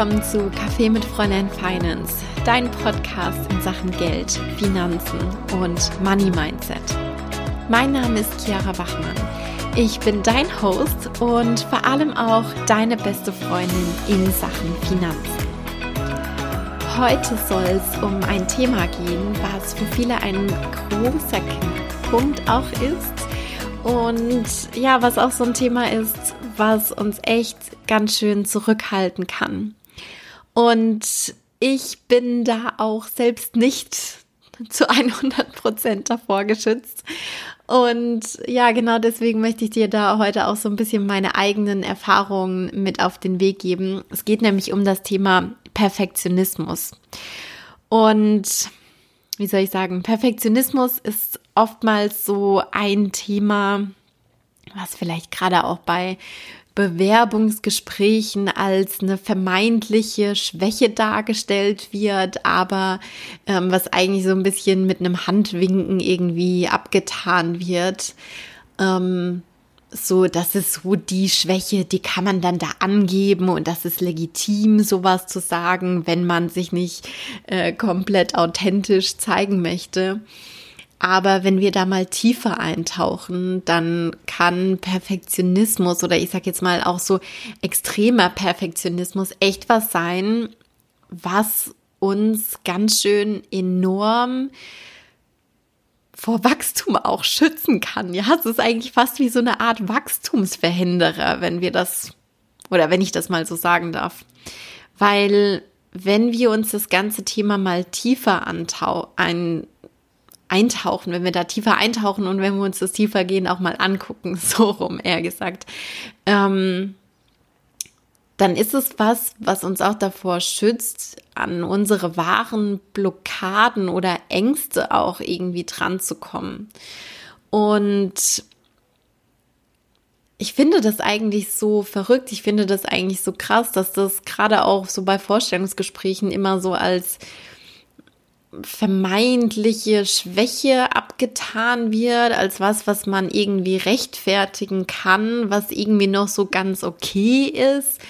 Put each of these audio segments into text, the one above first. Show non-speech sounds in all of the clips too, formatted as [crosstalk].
willkommen zu Kaffee mit Fräulein Finance, dein Podcast in Sachen Geld, Finanzen und Money Mindset. Mein Name ist Chiara Wachmann. Ich bin dein Host und vor allem auch deine beste Freundin in Sachen Finanzen. Heute soll es um ein Thema gehen, was für viele ein großer Punkt auch ist und ja, was auch so ein Thema ist, was uns echt ganz schön zurückhalten kann. Und ich bin da auch selbst nicht zu 100 Prozent davor geschützt. Und ja, genau deswegen möchte ich dir da heute auch so ein bisschen meine eigenen Erfahrungen mit auf den Weg geben. Es geht nämlich um das Thema Perfektionismus. Und wie soll ich sagen, Perfektionismus ist oftmals so ein Thema, was vielleicht gerade auch bei Bewerbungsgesprächen als eine vermeintliche Schwäche dargestellt wird, aber ähm, was eigentlich so ein bisschen mit einem Handwinken irgendwie abgetan wird. Ähm, so, das ist so die Schwäche, die kann man dann da angeben und das ist legitim, sowas zu sagen, wenn man sich nicht äh, komplett authentisch zeigen möchte. Aber wenn wir da mal tiefer eintauchen, dann kann Perfektionismus oder ich sag jetzt mal auch so extremer Perfektionismus echt was sein, was uns ganz schön enorm vor Wachstum auch schützen kann. Ja, es ist eigentlich fast wie so eine Art Wachstumsverhinderer, wenn wir das, oder wenn ich das mal so sagen darf. Weil wenn wir uns das ganze Thema mal tiefer ein, eintauchen, wenn wir da tiefer eintauchen und wenn wir uns das tiefer gehen auch mal angucken, [laughs] so rum eher gesagt, ähm, dann ist es was, was uns auch davor schützt, an unsere wahren Blockaden oder Ängste auch irgendwie dran zu kommen. Und ich finde das eigentlich so verrückt, ich finde das eigentlich so krass, dass das gerade auch so bei Vorstellungsgesprächen immer so als vermeintliche Schwäche abgetan wird, als was, was man irgendwie rechtfertigen kann, was irgendwie noch so ganz okay ist.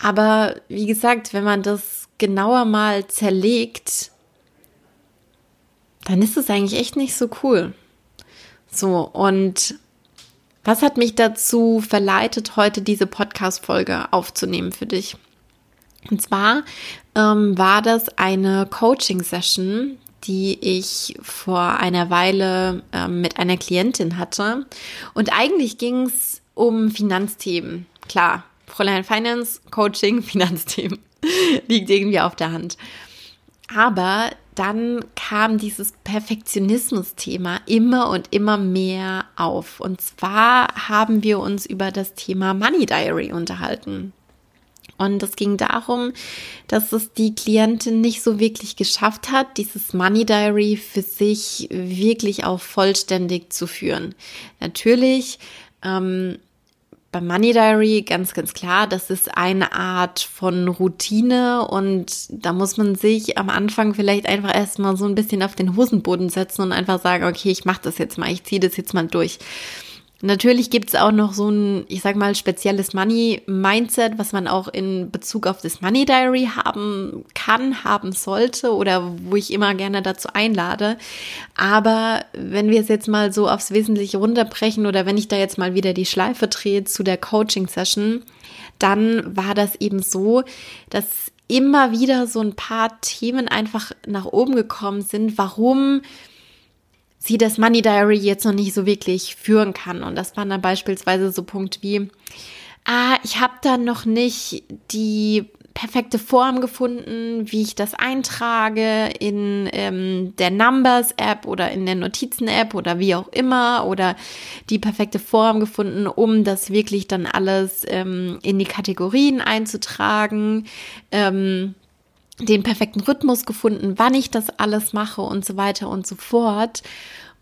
Aber wie gesagt, wenn man das genauer mal zerlegt, dann ist es eigentlich echt nicht so cool. So, und was hat mich dazu verleitet, heute diese Podcast-Folge aufzunehmen für dich? Und zwar ähm, war das eine Coaching-Session, die ich vor einer Weile ähm, mit einer Klientin hatte. Und eigentlich ging es um Finanzthemen. Klar, Fräulein Finance, Coaching, [laughs] Finanzthemen. [laughs] Liegt irgendwie auf der Hand. Aber dann kam dieses Perfektionismus-Thema immer und immer mehr auf. Und zwar haben wir uns über das Thema Money Diary unterhalten. Und es ging darum, dass es die Klientin nicht so wirklich geschafft hat, dieses Money Diary für sich wirklich auch vollständig zu führen. Natürlich ähm, beim Money Diary ganz, ganz klar, das ist eine Art von Routine und da muss man sich am Anfang vielleicht einfach erstmal so ein bisschen auf den Hosenboden setzen und einfach sagen, okay, ich mache das jetzt mal, ich ziehe das jetzt mal durch. Natürlich gibt es auch noch so ein, ich sag mal, spezielles Money-Mindset, was man auch in Bezug auf das Money Diary haben kann, haben sollte oder wo ich immer gerne dazu einlade. Aber wenn wir es jetzt mal so aufs Wesentliche runterbrechen oder wenn ich da jetzt mal wieder die Schleife drehe zu der Coaching-Session, dann war das eben so, dass immer wieder so ein paar Themen einfach nach oben gekommen sind, warum sie das Money Diary jetzt noch nicht so wirklich führen kann. Und das waren dann beispielsweise so Punkte wie, ah, ich habe da noch nicht die perfekte Form gefunden, wie ich das eintrage in ähm, der Numbers-App oder in der Notizen-App oder wie auch immer oder die perfekte Form gefunden, um das wirklich dann alles ähm, in die Kategorien einzutragen. Ähm, den perfekten Rhythmus gefunden, wann ich das alles mache und so weiter und so fort.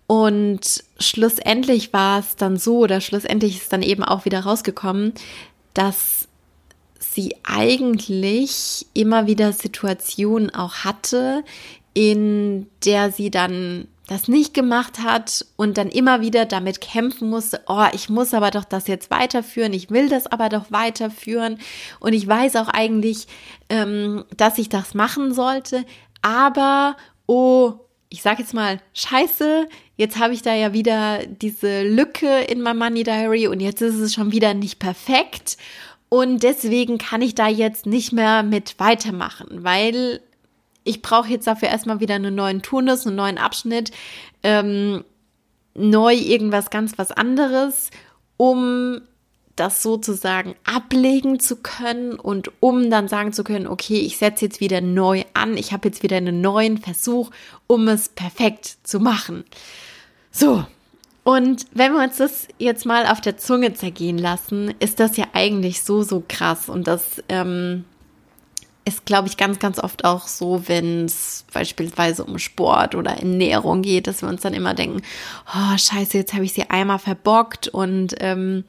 Und schlussendlich war es dann so, oder schlussendlich ist dann eben auch wieder rausgekommen, dass sie eigentlich immer wieder Situationen auch hatte, in der sie dann das nicht gemacht hat und dann immer wieder damit kämpfen musste, oh, ich muss aber doch das jetzt weiterführen, ich will das aber doch weiterführen. Und ich weiß auch eigentlich, ähm, dass ich das machen sollte, aber, oh, ich sag jetzt mal, scheiße, jetzt habe ich da ja wieder diese Lücke in meinem Money Diary und jetzt ist es schon wieder nicht perfekt. Und deswegen kann ich da jetzt nicht mehr mit weitermachen, weil ich brauche jetzt dafür erstmal wieder einen neuen Turnus, einen neuen Abschnitt, ähm, neu irgendwas ganz was anderes, um das sozusagen ablegen zu können und um dann sagen zu können, okay, ich setze jetzt wieder neu an, ich habe jetzt wieder einen neuen Versuch, um es perfekt zu machen. So, und wenn wir uns das jetzt mal auf der Zunge zergehen lassen, ist das ja eigentlich so, so krass. Und das ähm, ist, glaube ich, ganz, ganz oft auch so, wenn es beispielsweise um Sport oder Ernährung geht, dass wir uns dann immer denken, oh scheiße, jetzt habe ich sie einmal verbockt und ähm,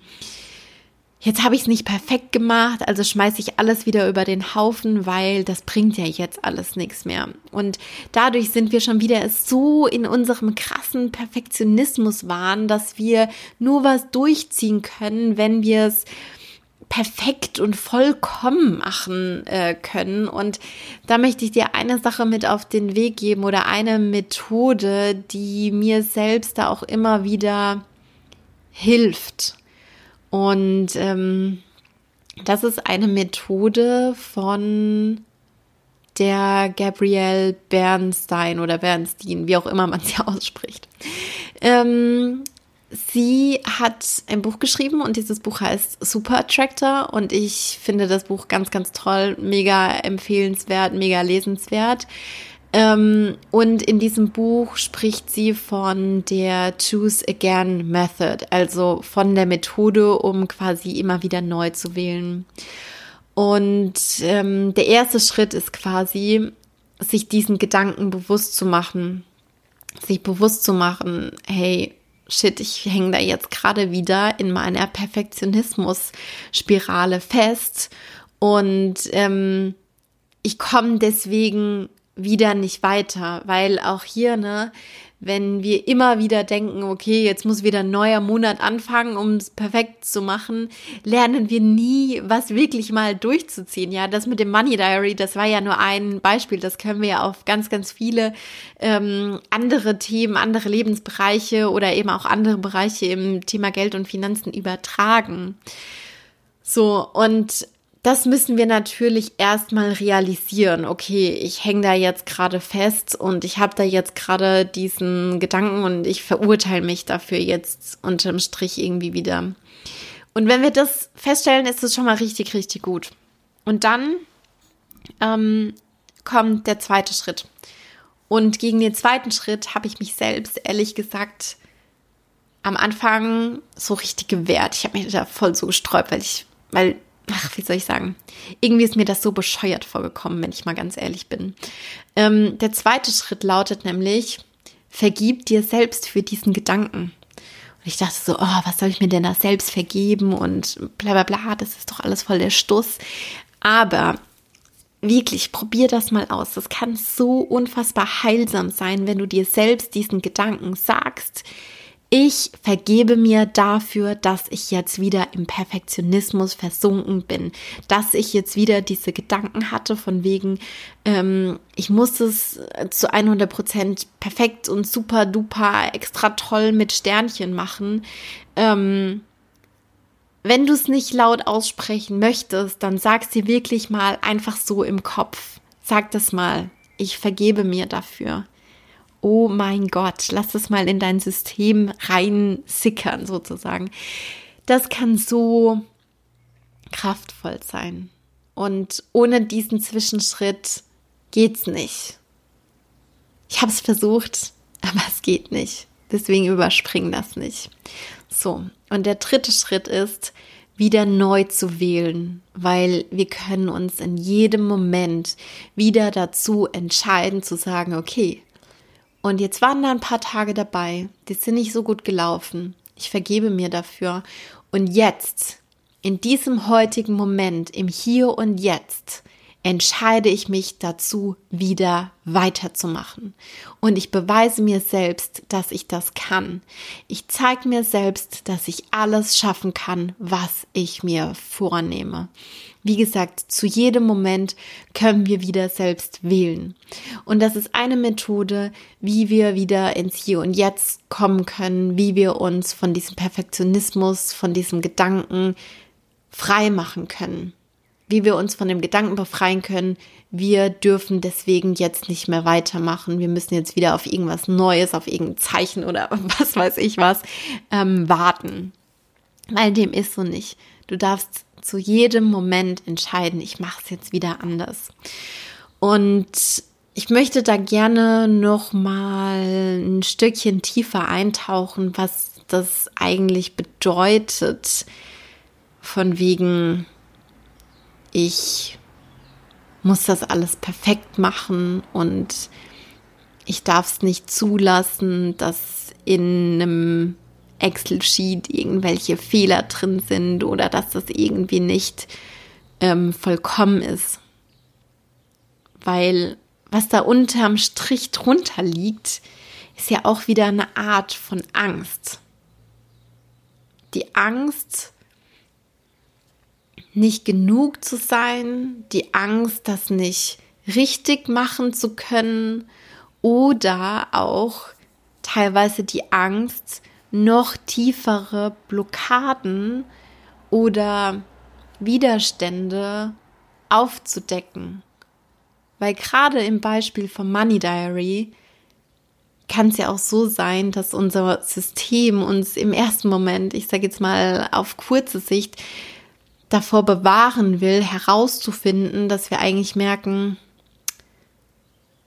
jetzt habe ich es nicht perfekt gemacht, also schmeiße ich alles wieder über den Haufen, weil das bringt ja jetzt alles nichts mehr. Und dadurch sind wir schon wieder so in unserem krassen Perfektionismus waren, dass wir nur was durchziehen können, wenn wir es perfekt und vollkommen machen äh, können. Und da möchte ich dir eine Sache mit auf den Weg geben oder eine Methode, die mir selbst da auch immer wieder hilft. Und ähm, das ist eine Methode von der Gabrielle Bernstein oder Bernstein, wie auch immer man sie [laughs] ausspricht. Ähm, Sie hat ein Buch geschrieben und dieses Buch heißt Super Attractor und ich finde das Buch ganz, ganz toll, mega empfehlenswert, mega lesenswert. Ähm, und in diesem Buch spricht sie von der Choose Again Method, also von der Methode, um quasi immer wieder neu zu wählen. Und ähm, der erste Schritt ist quasi, sich diesen Gedanken bewusst zu machen, sich bewusst zu machen, hey, shit, ich hänge da jetzt gerade wieder in meiner Perfektionismus-Spirale fest. Und ähm, ich komme deswegen wieder nicht weiter, weil auch hier, ne, wenn wir immer wieder denken, okay, jetzt muss wieder ein neuer Monat anfangen, um es perfekt zu machen, lernen wir nie, was wirklich mal durchzuziehen. Ja, das mit dem Money Diary, das war ja nur ein Beispiel. Das können wir ja auf ganz, ganz viele ähm, andere Themen, andere Lebensbereiche oder eben auch andere Bereiche im Thema Geld und Finanzen übertragen. So, und das müssen wir natürlich erstmal realisieren. Okay, ich hänge da jetzt gerade fest und ich habe da jetzt gerade diesen Gedanken und ich verurteile mich dafür jetzt unterm Strich irgendwie wieder. Und wenn wir das feststellen, ist es schon mal richtig, richtig gut. Und dann ähm, kommt der zweite Schritt. Und gegen den zweiten Schritt habe ich mich selbst, ehrlich gesagt, am Anfang so richtig gewehrt. Ich habe mich da voll so gesträubt, weil ich, weil ach, wie soll ich sagen? Irgendwie ist mir das so bescheuert vorgekommen, wenn ich mal ganz ehrlich bin. Ähm, der zweite Schritt lautet nämlich, vergib dir selbst für diesen Gedanken. Und ich dachte so, oh, was soll ich mir denn da selbst vergeben und bla bla bla, das ist doch alles voll der Stuss. Aber wirklich, probier das mal aus. Das kann so unfassbar heilsam sein, wenn du dir selbst diesen Gedanken sagst ich vergebe mir dafür, dass ich jetzt wieder im Perfektionismus versunken bin, dass ich jetzt wieder diese Gedanken hatte von wegen, ähm, ich muss es zu 100 Prozent perfekt und super duper extra toll mit Sternchen machen. Ähm, wenn du es nicht laut aussprechen möchtest, dann sag sie wirklich mal einfach so im Kopf. Sag das mal. Ich vergebe mir dafür oh mein Gott, lass es mal in dein System rein sickern sozusagen. Das kann so kraftvoll sein. Und ohne diesen Zwischenschritt geht's nicht. Ich habe es versucht, aber es geht nicht. Deswegen überspring das nicht. So, und der dritte Schritt ist, wieder neu zu wählen, weil wir können uns in jedem Moment wieder dazu entscheiden zu sagen, okay, und jetzt waren da ein paar Tage dabei, die sind nicht so gut gelaufen. Ich vergebe mir dafür. Und jetzt, in diesem heutigen Moment, im Hier und Jetzt, entscheide ich mich dazu, wieder weiterzumachen. Und ich beweise mir selbst, dass ich das kann. Ich zeige mir selbst, dass ich alles schaffen kann, was ich mir vornehme. Wie gesagt, zu jedem Moment können wir wieder selbst wählen. Und das ist eine Methode, wie wir wieder ins Hier und Jetzt kommen können, wie wir uns von diesem Perfektionismus, von diesem Gedanken frei machen können wie wir uns von dem Gedanken befreien können, wir dürfen deswegen jetzt nicht mehr weitermachen. Wir müssen jetzt wieder auf irgendwas Neues, auf irgendein Zeichen oder [laughs] was weiß ich was ähm, warten. Weil dem ist so nicht. Du darfst zu jedem Moment entscheiden, ich mache es jetzt wieder anders. Und ich möchte da gerne noch mal ein Stückchen tiefer eintauchen, was das eigentlich bedeutet, von wegen ich muss das alles perfekt machen und ich darf es nicht zulassen, dass in einem Excel-Sheet irgendwelche Fehler drin sind oder dass das irgendwie nicht ähm, vollkommen ist. Weil was da unterm Strich drunter liegt, ist ja auch wieder eine Art von Angst. Die Angst, nicht genug zu sein, die Angst, das nicht richtig machen zu können oder auch teilweise die Angst, noch tiefere Blockaden oder Widerstände aufzudecken. Weil gerade im Beispiel vom Money Diary kann es ja auch so sein, dass unser System uns im ersten Moment, ich sage jetzt mal auf kurze Sicht, davor bewahren will, herauszufinden, dass wir eigentlich merken,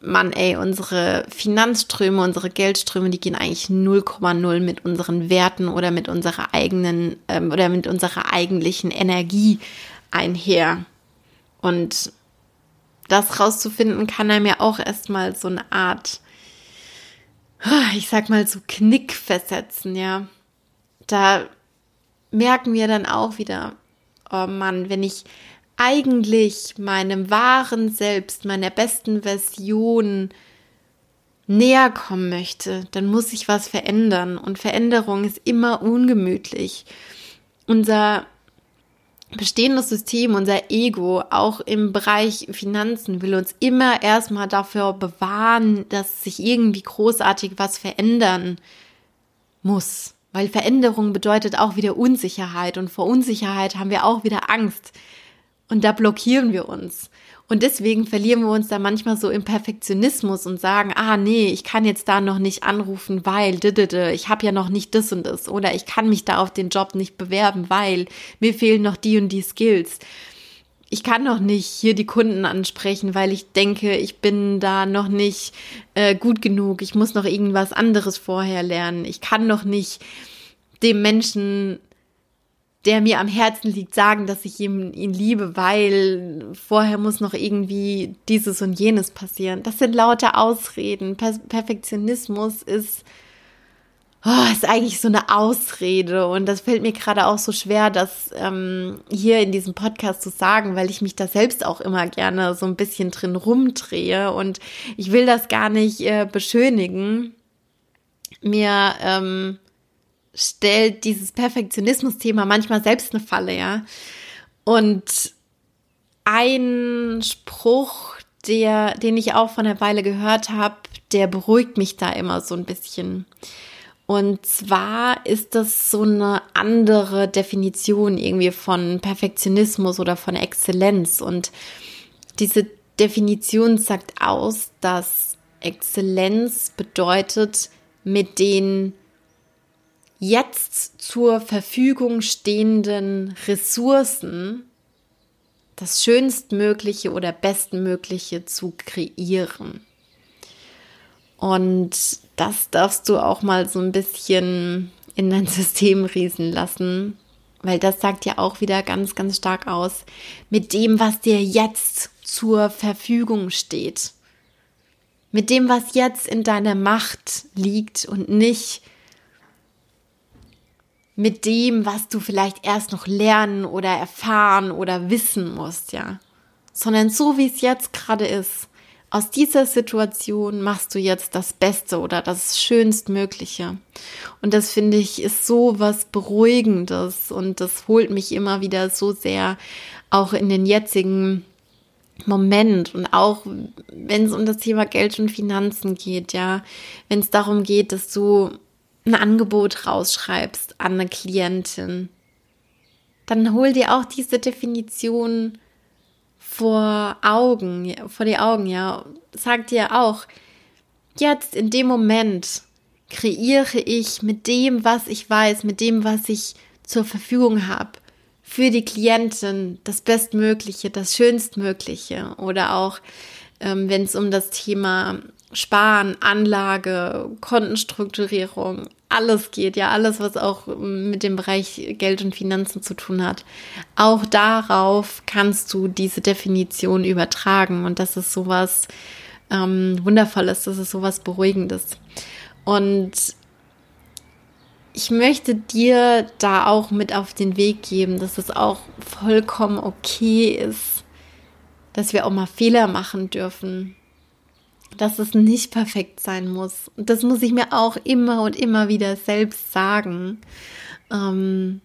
Mann, ey, unsere Finanzströme, unsere Geldströme, die gehen eigentlich 0,0 mit unseren Werten oder mit unserer eigenen ähm, oder mit unserer eigentlichen Energie einher. Und das rauszufinden, kann einem ja auch erstmal so eine Art, ich sag mal so Knick versetzen, ja. Da merken wir dann auch wieder, oh Mann, wenn ich eigentlich meinem wahren Selbst, meiner besten Version näher kommen möchte, dann muss ich was verändern. Und Veränderung ist immer ungemütlich. Unser bestehendes System, unser Ego, auch im Bereich Finanzen, will uns immer erstmal dafür bewahren, dass sich irgendwie großartig was verändern muss. Weil Veränderung bedeutet auch wieder Unsicherheit und vor Unsicherheit haben wir auch wieder Angst. Und da blockieren wir uns. Und deswegen verlieren wir uns da manchmal so im Perfektionismus und sagen, ah nee, ich kann jetzt da noch nicht anrufen, weil ich habe ja noch nicht das und das oder ich kann mich da auf den Job nicht bewerben, weil mir fehlen noch die und die Skills. Ich kann noch nicht hier die Kunden ansprechen, weil ich denke, ich bin da noch nicht äh, gut genug. Ich muss noch irgendwas anderes vorher lernen. Ich kann noch nicht dem Menschen der mir am Herzen liegt, sagen, dass ich ihn, ihn liebe, weil vorher muss noch irgendwie dieses und jenes passieren. Das sind lauter Ausreden. Per Perfektionismus ist, oh, ist eigentlich so eine Ausrede. Und das fällt mir gerade auch so schwer, das ähm, hier in diesem Podcast zu sagen, weil ich mich da selbst auch immer gerne so ein bisschen drin rumdrehe. Und ich will das gar nicht äh, beschönigen. Mir, ähm, stellt dieses Perfektionismus-Thema manchmal selbst eine Falle, ja. Und ein Spruch, der, den ich auch von einer Weile gehört habe, der beruhigt mich da immer so ein bisschen. Und zwar ist das so eine andere Definition irgendwie von Perfektionismus oder von Exzellenz. Und diese Definition sagt aus, dass Exzellenz bedeutet, mit den jetzt zur Verfügung stehenden Ressourcen das Schönstmögliche oder Bestmögliche zu kreieren. Und das darfst du auch mal so ein bisschen in dein [laughs] System riesen lassen, weil das sagt ja auch wieder ganz, ganz stark aus mit dem, was dir jetzt zur Verfügung steht. Mit dem, was jetzt in deiner Macht liegt und nicht mit dem, was du vielleicht erst noch lernen oder erfahren oder wissen musst, ja. sondern so wie es jetzt gerade ist. Aus dieser Situation machst du jetzt das Beste oder das Schönstmögliche. Und das finde ich ist so was Beruhigendes und das holt mich immer wieder so sehr auch in den jetzigen Moment und auch wenn es um das Thema Geld und Finanzen geht, ja, wenn es darum geht, dass du ein Angebot rausschreibst an eine Klientin, dann hol dir auch diese Definition vor Augen, vor die Augen, ja. Sag dir auch, jetzt in dem Moment kreiere ich mit dem, was ich weiß, mit dem, was ich zur Verfügung habe, für die Klientin das Bestmögliche, das Schönstmögliche oder auch, ähm, wenn es um das Thema Sparen, Anlage, Kontenstrukturierung, alles geht, ja, alles, was auch mit dem Bereich Geld und Finanzen zu tun hat. Auch darauf kannst du diese Definition übertragen und das ist sowas ähm, Wundervolles, das ist sowas Beruhigendes. Und ich möchte dir da auch mit auf den Weg geben, dass es auch vollkommen okay ist, dass wir auch mal Fehler machen dürfen, dass es nicht perfekt sein muss. Und das muss ich mir auch immer und immer wieder selbst sagen. Ähm,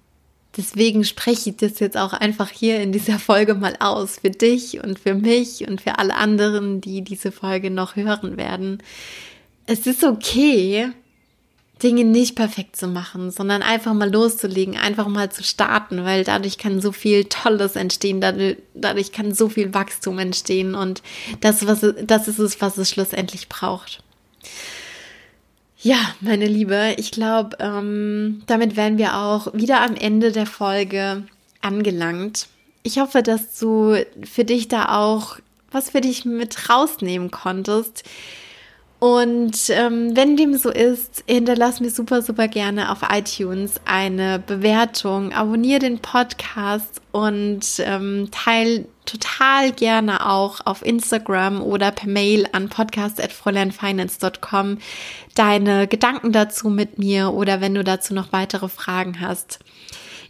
deswegen spreche ich das jetzt auch einfach hier in dieser Folge mal aus für dich und für mich und für alle anderen, die diese Folge noch hören werden. Es ist okay, Dinge nicht perfekt zu machen, sondern einfach mal loszulegen, einfach mal zu starten, weil dadurch kann so viel Tolles entstehen, dadurch, kann so viel Wachstum entstehen und das, was, das ist es, was es schlussendlich braucht. Ja, meine Liebe, ich glaube, ähm, damit wären wir auch wieder am Ende der Folge angelangt. Ich hoffe, dass du für dich da auch was für dich mit rausnehmen konntest. Und ähm, wenn dem so ist, hinterlass mir super, super gerne auf iTunes eine Bewertung, abonniere den Podcast und ähm, teil total gerne auch auf Instagram oder per Mail an podcast.fräuleinfinance.com deine Gedanken dazu mit mir oder wenn du dazu noch weitere Fragen hast.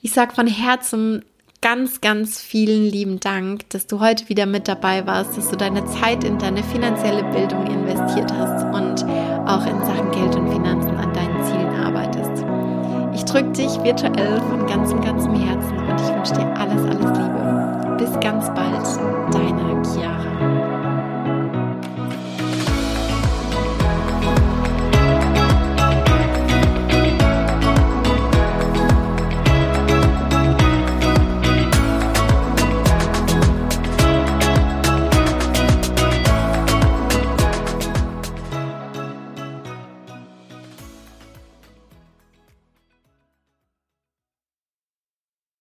Ich sag von Herzen ganz, ganz vielen lieben Dank, dass du heute wieder mit dabei warst, dass du deine Zeit in deine finanzielle Bildung investiert hast und auch in Sachen Geld und Finanzen an deinen Zielen arbeitest. Ich drücke dich virtuell von ganzem, ganzem Herzen und ich wünsche dir alles, alles Liebe. Bis ganz bald, deine Chiara.